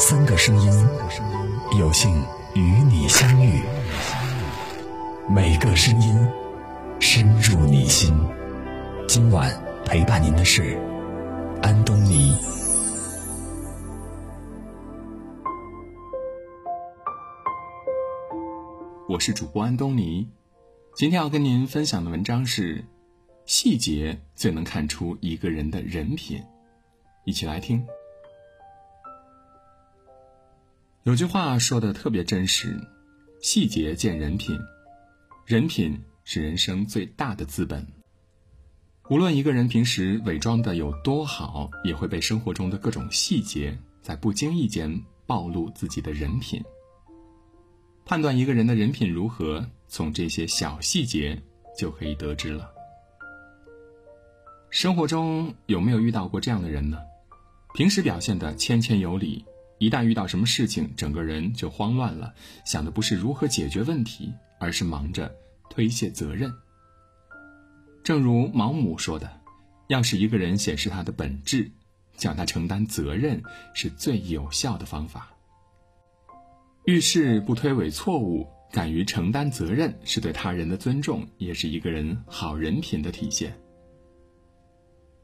三个声音，有幸与你相遇。每个声音深入你心。今晚陪伴您的是安东尼。我是主播安东尼。今天要跟您分享的文章是：细节最能看出一个人的人品。一起来听。有句话说的特别真实：细节见人品，人品是人生最大的资本。无论一个人平时伪装的有多好，也会被生活中的各种细节在不经意间暴露自己的人品。判断一个人的人品如何，从这些小细节就可以得知了。生活中有没有遇到过这样的人呢？平时表现的谦谦有礼。一旦遇到什么事情，整个人就慌乱了，想的不是如何解决问题，而是忙着推卸责任。正如毛姆说的：“要是一个人显示他的本质，叫他承担责任，是最有效的方法。遇事不推诿错误，敢于承担责任，是对他人的尊重，也是一个人好人品的体现。”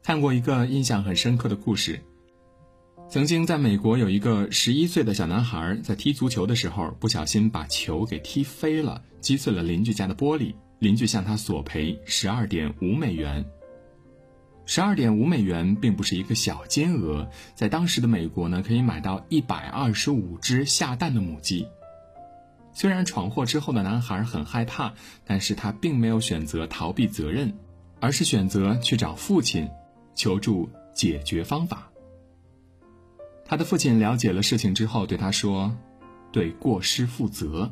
看过一个印象很深刻的故事。曾经在美国有一个十一岁的小男孩在踢足球的时候，不小心把球给踢飞了，击碎了邻居家的玻璃。邻居向他索赔十二点五美元。十二点五美元并不是一个小金额，在当时的美国呢，可以买到一百二十五只下蛋的母鸡。虽然闯祸之后的男孩很害怕，但是他并没有选择逃避责任，而是选择去找父亲，求助解决方法。他的父亲了解了事情之后，对他说：“对过失负责。”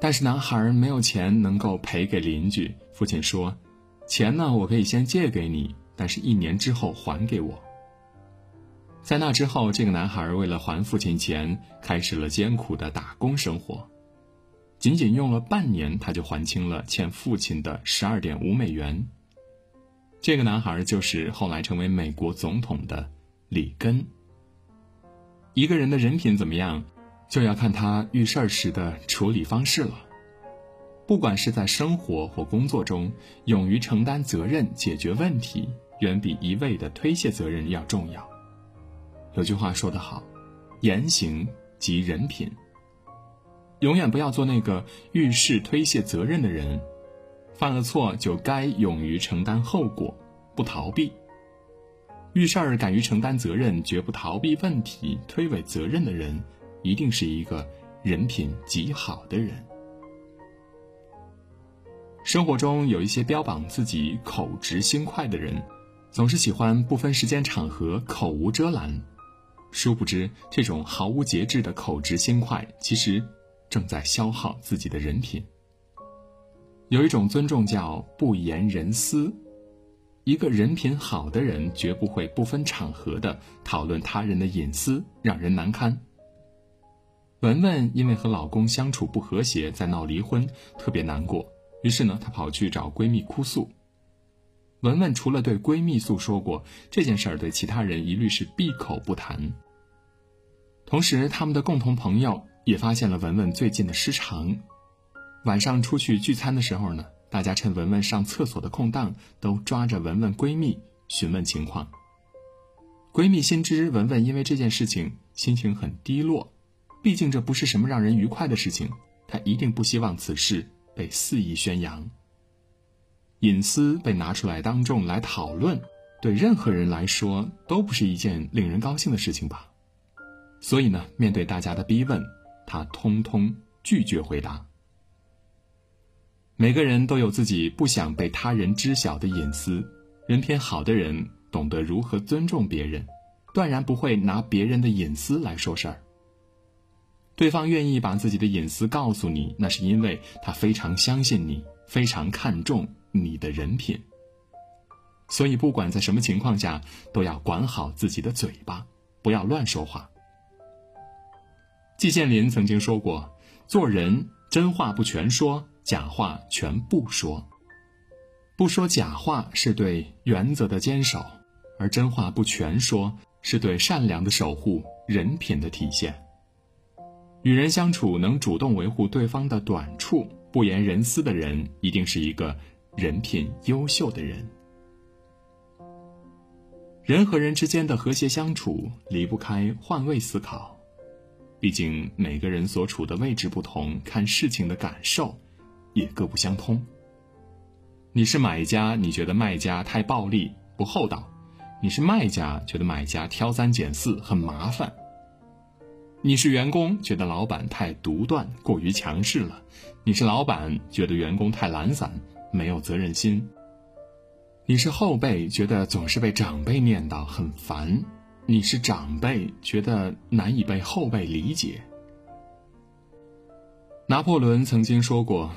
但是男孩没有钱能够赔给邻居。父亲说：“钱呢，我可以先借给你，但是一年之后还给我。”在那之后，这个男孩为了还父亲钱，开始了艰苦的打工生活。仅仅用了半年，他就还清了欠父亲的十二点五美元。这个男孩就是后来成为美国总统的里根。一个人的人品怎么样，就要看他遇事儿时的处理方式了。不管是在生活或工作中，勇于承担责任、解决问题，远比一味的推卸责任要重要。有句话说得好：“言行即人品。”永远不要做那个遇事推卸责任的人。犯了错就该勇于承担后果，不逃避。遇事儿敢于承担责任，绝不逃避问题、推诿责任的人，一定是一个人品极好的人。生活中有一些标榜自己口直心快的人，总是喜欢不分时间场合口无遮拦，殊不知这种毫无节制的口直心快，其实正在消耗自己的人品。有一种尊重叫不言人私。一个人品好的人，绝不会不分场合的讨论他人的隐私，让人难堪。文文因为和老公相处不和谐，在闹离婚，特别难过。于是呢，她跑去找闺蜜哭诉。文文除了对闺蜜诉说过这件事儿，对其他人一律是闭口不谈。同时，他们的共同朋友也发现了文文最近的失常。晚上出去聚餐的时候呢。大家趁文文上厕所的空档，都抓着文文闺蜜询问情况。闺蜜心知文文因为这件事情心情很低落，毕竟这不是什么让人愉快的事情，她一定不希望此事被肆意宣扬。隐私被拿出来当众来讨论，对任何人来说都不是一件令人高兴的事情吧。所以呢，面对大家的逼问，她通通拒绝回答。每个人都有自己不想被他人知晓的隐私，人品好的人懂得如何尊重别人，断然不会拿别人的隐私来说事儿。对方愿意把自己的隐私告诉你，那是因为他非常相信你，非常看重你的人品。所以，不管在什么情况下，都要管好自己的嘴巴，不要乱说话。季羡林曾经说过：“做人真话不全说。”假话全不说，不说假话是对原则的坚守，而真话不全说是对善良的守护，人品的体现。与人相处能主动维护对方的短处，不言人私的人，一定是一个人品优秀的人。人和人之间的和谐相处离不开换位思考，毕竟每个人所处的位置不同，看事情的感受也各不相通。你是买家，你觉得卖家太暴力不厚道；你是卖家，觉得买家挑三拣四很麻烦；你是员工，觉得老板太独断过于强势了；你是老板，觉得员工太懒散没有责任心。你是后辈，觉得总是被长辈念叨很烦；你是长辈，觉得难以被后辈理解。拿破仑曾经说过：“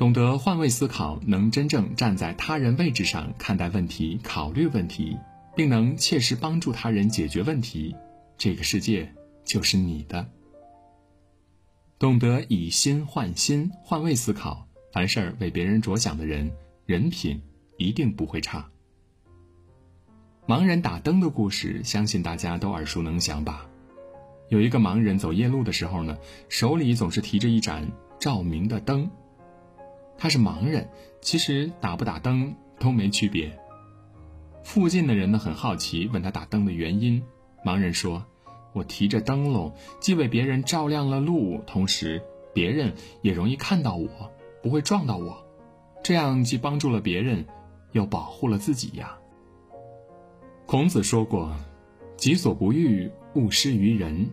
懂得换位思考，能真正站在他人位置上看待问题、考虑问题，并能切实帮助他人解决问题，这个世界就是你的。”懂得以心换心、换位思考，凡事为别人着想的人，人品。一定不会差。盲人打灯的故事，相信大家都耳熟能详吧？有一个盲人走夜路的时候呢，手里总是提着一盏照明的灯。他是盲人，其实打不打灯都没区别。附近的人呢很好奇，问他打灯的原因。盲人说：“我提着灯笼，既为别人照亮了路，同时别人也容易看到我，不会撞到我。这样既帮助了别人。”又保护了自己呀。孔子说过：“己所不欲，勿施于人。”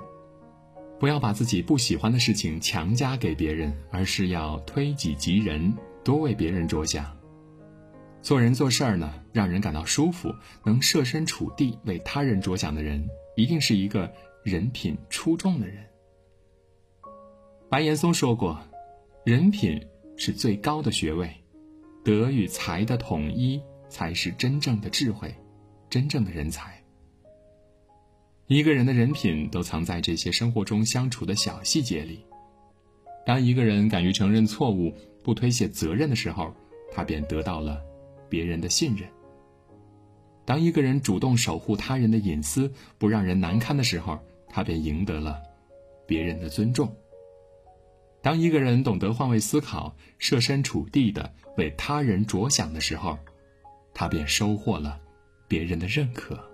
不要把自己不喜欢的事情强加给别人，而是要推己及人，多为别人着想。做人做事儿呢，让人感到舒服，能设身处地为他人着想的人，一定是一个人品出众的人。白岩松说过：“人品是最高的学位。”德与才的统一，才是真正的智慧，真正的人才。一个人的人品都藏在这些生活中相处的小细节里。当一个人敢于承认错误，不推卸责任的时候，他便得到了别人的信任。当一个人主动守护他人的隐私，不让人难堪的时候，他便赢得了别人的尊重。当一个人懂得换位思考、设身处地的为他人着想的时候，他便收获了别人的认可。